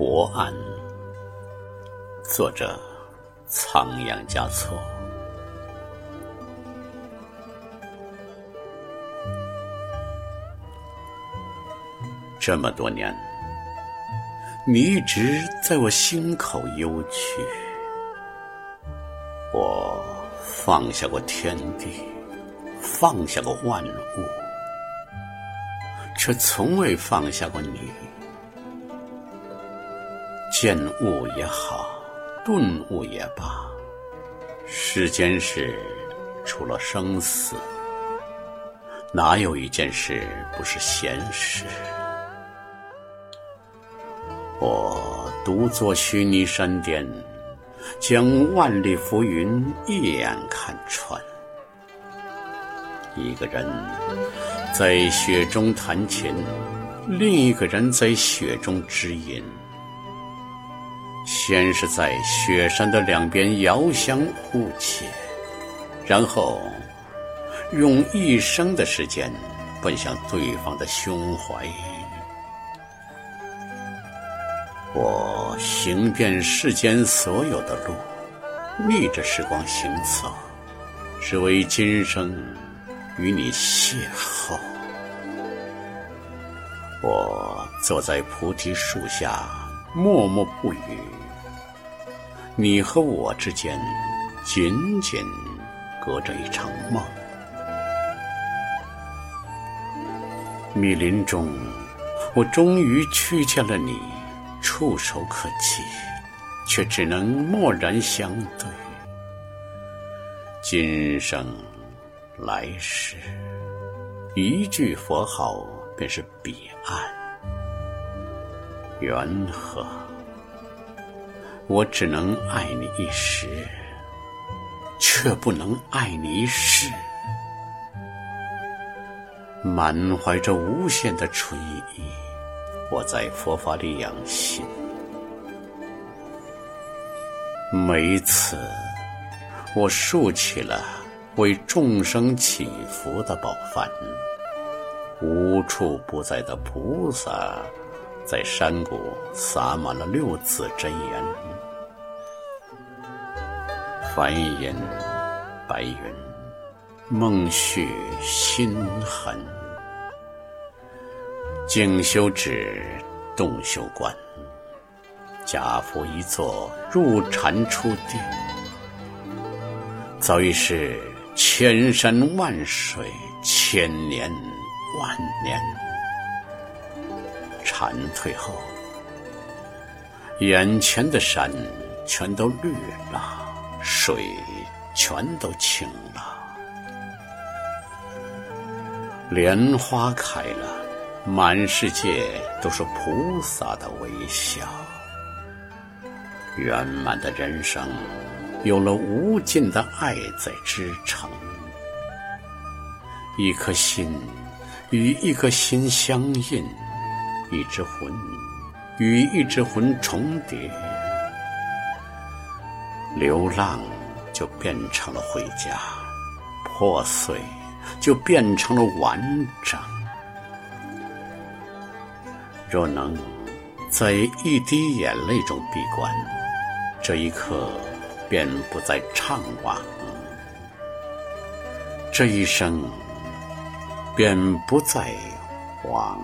博安，作者仓央嘉措。这么多年，你一直在我心口幽去。我放下过天地，放下过万物，却从未放下过你。见悟也好，顿悟也罢，世间事除了生死，哪有一件事不是闲事？我独坐须弥山巅，将万里浮云一眼看穿。一个人在雪中弹琴，另一个人在雪中知音。先是在雪山的两边遥相呼切，然后用一生的时间奔向对方的胸怀。我行遍世间所有的路，逆着时光行走，只为今生与你邂逅。我坐在菩提树下，默默不语。你和我之间，仅仅隔着一场梦。密林中，我终于遇见了你，触手可及，却只能默然相对。今生来世，一句佛号便是彼岸。缘何？我只能爱你一时，却不能爱你一世。满怀着无限的春意，我在佛法里养心。每一次，我竖起了为众生祈福的宝幡，无处不在的菩萨在山谷洒满了六字真言。梵音，白云，梦续心痕。静修止，动修观。假佛一坐，入禅出定。早已是千山万水，千年万年。禅退后，眼前的山全都绿了。水全都清了，莲花开了，满世界都是菩萨的微笑。圆满的人生，有了无尽的爱在支撑。一颗心与一颗心相印，一只魂与一只魂重叠。流浪就变成了回家，破碎就变成了完整。若能在一滴眼泪中闭关，这一刻便不再怅惘，这一生便不再往。